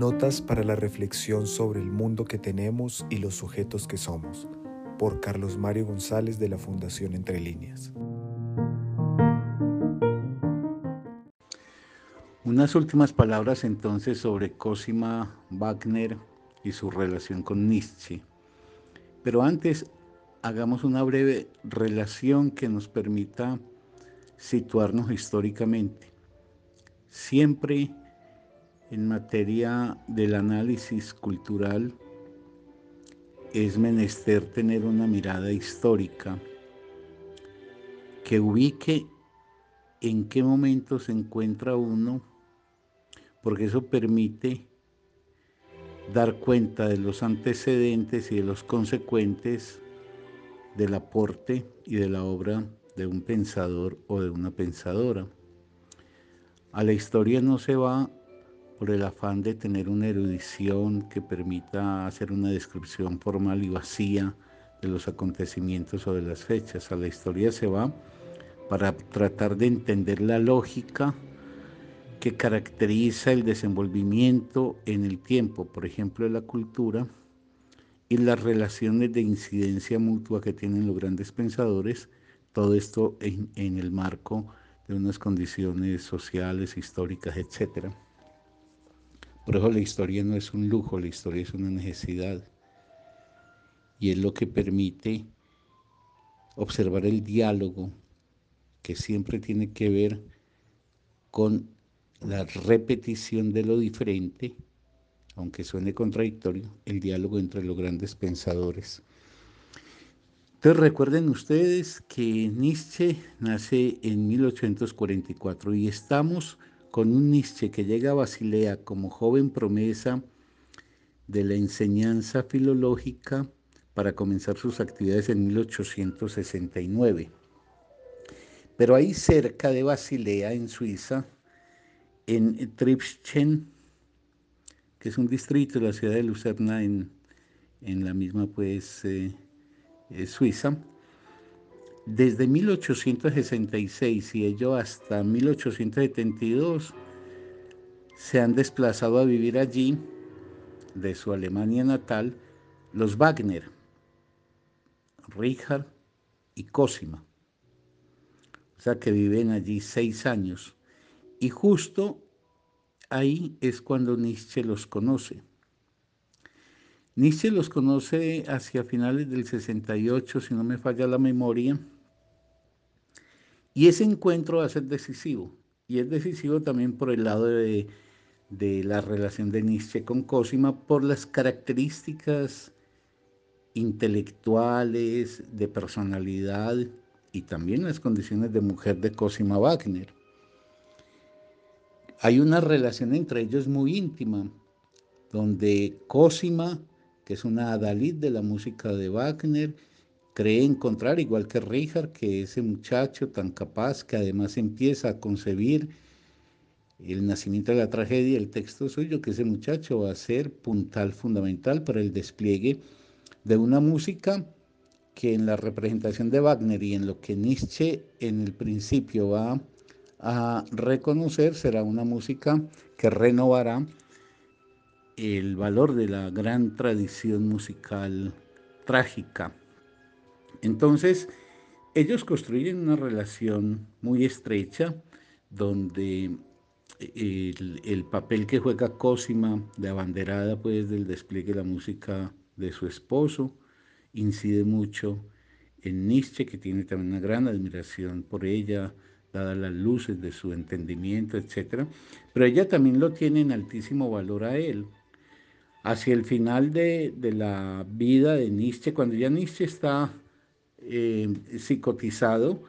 Notas para la reflexión sobre el mundo que tenemos y los sujetos que somos, por Carlos Mario González de la Fundación Entre Líneas. Unas últimas palabras entonces sobre Cosima Wagner y su relación con Nietzsche. Pero antes hagamos una breve relación que nos permita situarnos históricamente. Siempre en materia del análisis cultural es menester tener una mirada histórica que ubique en qué momento se encuentra uno, porque eso permite dar cuenta de los antecedentes y de los consecuentes del aporte y de la obra de un pensador o de una pensadora. A la historia no se va por el afán de tener una erudición que permita hacer una descripción formal y vacía de los acontecimientos o de las fechas. A la historia se va para tratar de entender la lógica que caracteriza el desenvolvimiento en el tiempo, por ejemplo, de la cultura, y las relaciones de incidencia mutua que tienen los grandes pensadores, todo esto en, en el marco de unas condiciones sociales, históricas, etc. Por eso la historia no es un lujo, la historia es una necesidad. Y es lo que permite observar el diálogo que siempre tiene que ver con la repetición de lo diferente, aunque suene contradictorio, el diálogo entre los grandes pensadores. Entonces recuerden ustedes que Nietzsche nace en 1844 y estamos con un Nietzsche que llega a Basilea como joven promesa de la enseñanza filológica para comenzar sus actividades en 1869. Pero ahí cerca de Basilea, en Suiza, en Tripschen, que es un distrito de la ciudad de Lucerna en, la misma pues eh, eh, Suiza, desde 1866 y ello hasta 1872 se han desplazado a vivir allí, de su Alemania natal, los Wagner, Richard y Cosima. O sea que viven allí seis años. Y justo ahí es cuando Nietzsche los conoce. Nietzsche los conoce hacia finales del 68, si no me falla la memoria, y ese encuentro va a ser decisivo. Y es decisivo también por el lado de, de la relación de Nietzsche con Cosima, por las características intelectuales, de personalidad y también las condiciones de mujer de Cosima Wagner hay una relación entre ellos muy íntima, donde Cosima, que es una adalid de la música de Wagner, cree encontrar, igual que Richard, que ese muchacho tan capaz que además empieza a concebir el nacimiento de la tragedia, el texto suyo, que ese muchacho va a ser puntal fundamental para el despliegue de una música que en la representación de Wagner y en lo que Nietzsche en el principio va a reconocer será una música que renovará el valor de la gran tradición musical trágica. Entonces, ellos construyen una relación muy estrecha donde el, el, papel que juega Cosima de abanderada pues del despliegue de la música de su esposo incide mucho en Nietzsche que tiene también una gran admiración por ella, dadas las luces de su entendimiento, etc. Pero ella también lo tiene en altísimo valor a él. Hacia el final de, la vida de Nietzsche, cuando ya Nietzsche está eh, psicotizado,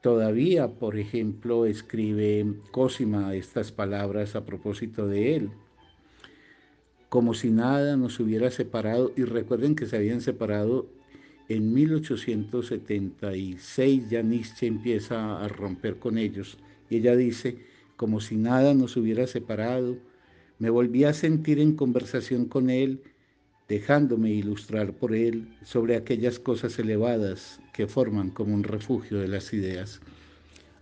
todavía, por ejemplo, escribe Cosima estas palabras a propósito de él. Como si nada nos hubiera separado, y recuerden que se habían separado en 1876 ya Nietzsche empieza a romper con ellos y ella dice, como si nada nos hubiera separado, me volví a sentir en conversación con él, dejándome ilustrar por él sobre aquellas cosas elevadas que forman como un refugio de las ideas.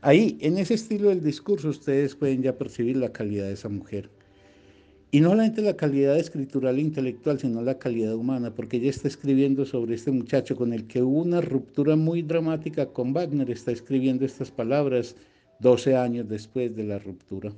Ahí, en ese estilo del discurso, ustedes pueden ya percibir la calidad de esa mujer. Y no solamente la calidad escritural e intelectual, sino la calidad humana, porque ella está escribiendo sobre este muchacho con el que hubo una ruptura muy dramática con Wagner, está escribiendo estas palabras 12 años después de la ruptura.